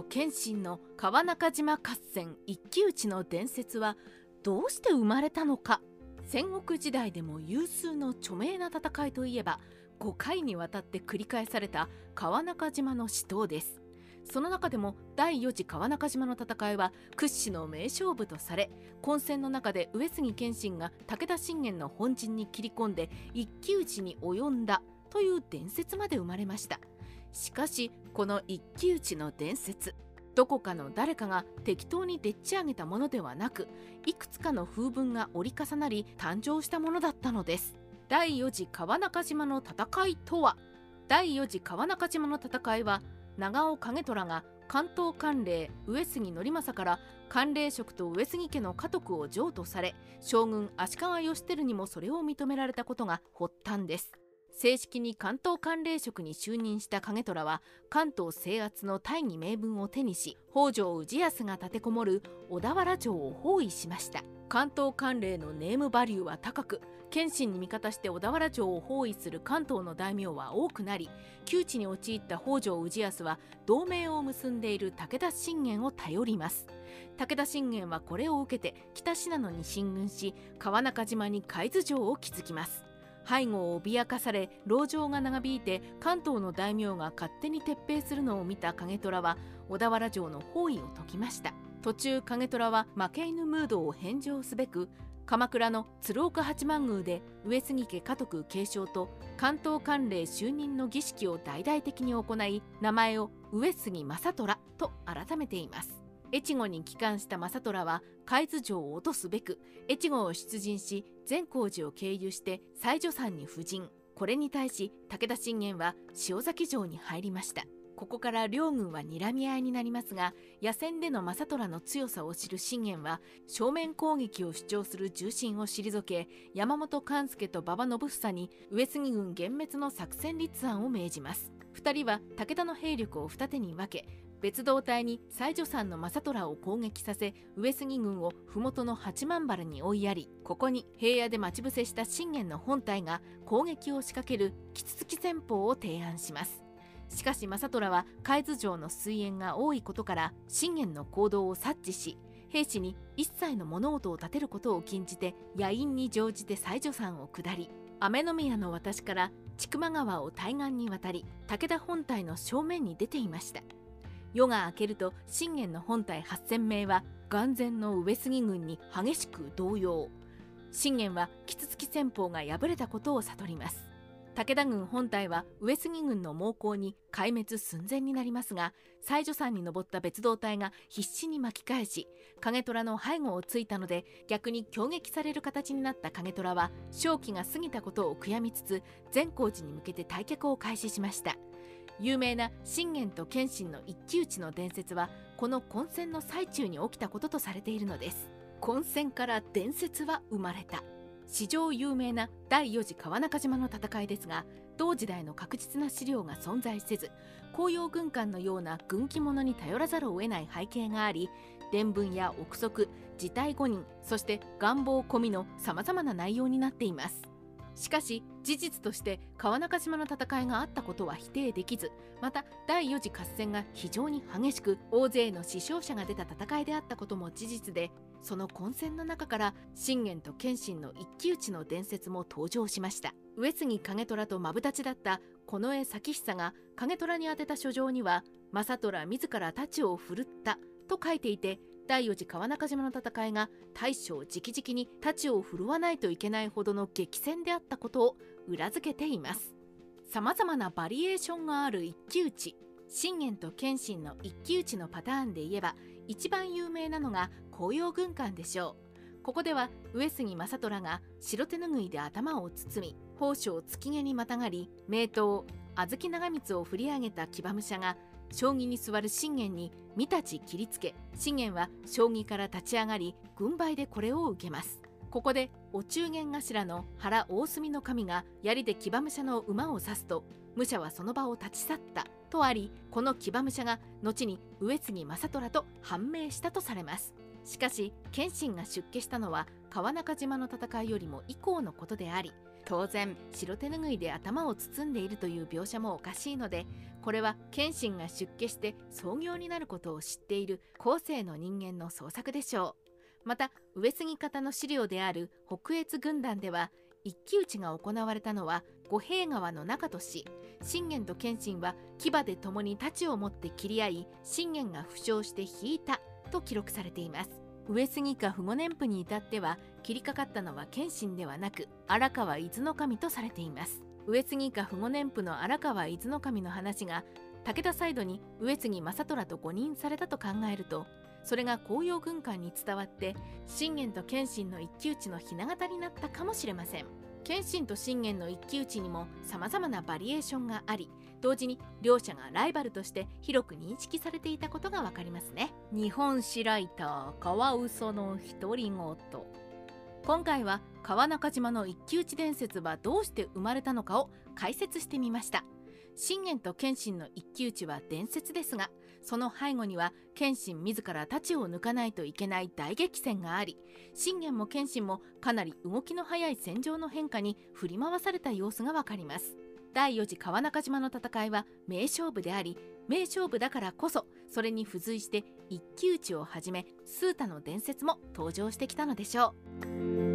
と謙信の川中島合戦一騎打ちの伝説はどうして生まれたのか。戦国時代でも有数の著名な戦いといえば5回にわたって繰り返された川中島の死闘です。その中でも第4次川中島の戦いは屈指の名勝負とされ混戦の中で上杉謙信が武田信玄の本陣に切り込んで一騎打ちに及んだという伝説まで生まれました。しかしこの一騎打ちの伝説どこかの誰かが適当にでっち上げたものではなくいくつかの風文が折り重なり誕生したものだったのです。第4次川中島の戦いとは？第4次川中島の戦いは長尾景虎が関東管領上杉則政から管領職と上杉家の家督を譲渡され将軍足利義輝にもそれを認められたことが発端です。正式に関東管領職に就任した景虎は関東制圧の大義名分を手にし北条氏康が立てこもる小田原城を包囲しました。関東管領のネームバリューは高く謙信に味方して小田原城を包囲する関東の大名は多くなり窮地に陥った北条氏康は同盟を結んでいる武田信玄を頼ります。武田信玄はこれを受けて北信濃に進軍し川中島に海津城を築きます。背後を脅かされ籠城が長引いて関東の大名が勝手に撤兵するのを見た景虎は小田原城の包囲を解きました。途中景虎は負け犬ムードを返上すべく鎌倉の鶴岡八幡宮で上杉家家督継承と関東管領就任の儀式を大々的に行い名前を上杉正虎と改めています。越後に帰還した正虎は海津城を落とすべく越後を出陣し善光寺を経由して西女山に布陣。これに対し武田信玄は塩崎城に入りました。ここから両軍は睨み合いになりますが野戦での正虎の強さを知る信玄は正面攻撃を主張する重臣を退け山本勘助と馬場信房に上杉軍幻滅の作戦立案を命じます。2人は武田の兵力を二手に分け別動隊に西女山の正虎を攻撃させ上杉軍を麓の八幡原に追いやりここに平野で待ち伏せした信玄の本隊が攻撃を仕掛けるキツツキ戦法を提案します。しかし正虎は海津城の水源が多いことから信玄の行動を察知し兵士に一切の物音を立てることを禁じて野因に乗じて西女山を下り雨宮の私から千曲川を対岸に渡り武田本隊の正面に出ていました。夜が明けると信玄の本隊8000名は眼前の上杉軍に激しく動揺。信玄はキツツキ戦法が敗れたことを悟ります。武田軍本体は上杉軍の猛攻に壊滅寸前になりますが西女山に登った別動隊が必死に巻き返し景虎の背後をついたので逆に攻撃される形になった景虎は正気が過ぎたことを悔やみつつ善光寺に向けて退却を開始しました。有名な信玄と謙信の一騎打ちの伝説はこの混戦の最中に起きたこととされているのです。混戦から伝説は生まれた。史上有名な第4次川中島の戦いですが同時代の確実な資料が存在せず紅葉軍艦のような軍記物に頼らざるを得ない背景があり伝聞や憶測事態誤認そして願望込みのさまざまな内容になっています。しかし事実として川中島の戦いがあったことは否定できずまた第4次合戦が非常に激しく大勢の死傷者が出た戦いであったことも事実でその混戦の中から信玄と謙信の一騎打ちの伝説も登場しました。上杉景虎とマブダチだった近衛咲久が景虎に宛てた書状には正虎自ら太刀を振るったと書いていて第4次川中島の戦いが大将直々に太刀を振るわないといけないほどの激戦であったことを裏付けています。さまざまなバリエーションがある一騎打ち。信玄と謙信の一騎打ちのパターンで言えば一番有名なのが紅葉軍艦でしょう。ここでは上杉正虎が白手ぬぐいで頭を包み宝章月毛にまたがり名刀小豆長光を振り上げた騎馬武者が将棋に座る信玄に見立ち切りつけ信玄は将棋から立ち上がり軍配でこれを受けます。ここでお中元頭の原大隅の神が槍で騎馬武者の馬を刺すと武者はその場を立ち去ったとありこの騎馬武者が後に上杉正虎と判明したとされます。しかし謙信が出家したのは川中島の戦いよりも以降のことであり当然白手ぬぐいで頭を包んでいるという描写もおかしいのでこれは謙信が出家して創業になることを知っている後世の人間の創作でしょう。また上杉方の資料である北越軍団では一騎打ちが行われたのは五平川の中とし信玄と謙信は牙で共に太刀を持って切り合い信玄が負傷して引いたと記録されています。上杉か不後年譜に至っては切りかかったのは謙信ではなく荒川伊豆守とされています。上杉か不後年譜の荒川伊豆守の話が武田サイドに上杉正虎と誤認されたと考えるとそれが紅葉軍艦に伝わって信玄と謙信の一騎打ちのひな形になったかもしれません。謙信と信玄の一騎打ちにもさまざまなバリエーションがあり同時に両者がライバルとして広く認識されていたことが分かりますね。日本史ライターカワウソの独り言。今回は川中島の一騎打ち伝説はどうして生まれたのかを解説してみました。信玄と謙信の一騎打ちは伝説ですがその背後には謙信自ら太刀を抜かないといけない大激戦があり信玄も謙信もかなり動きの速い戦場の変化に振り回された様子がわかります。第4次川中島の戦いは名勝負であり名勝負だからこそそれに付随して一騎打ちをはじめ数多の伝説も登場してきたのでしょう。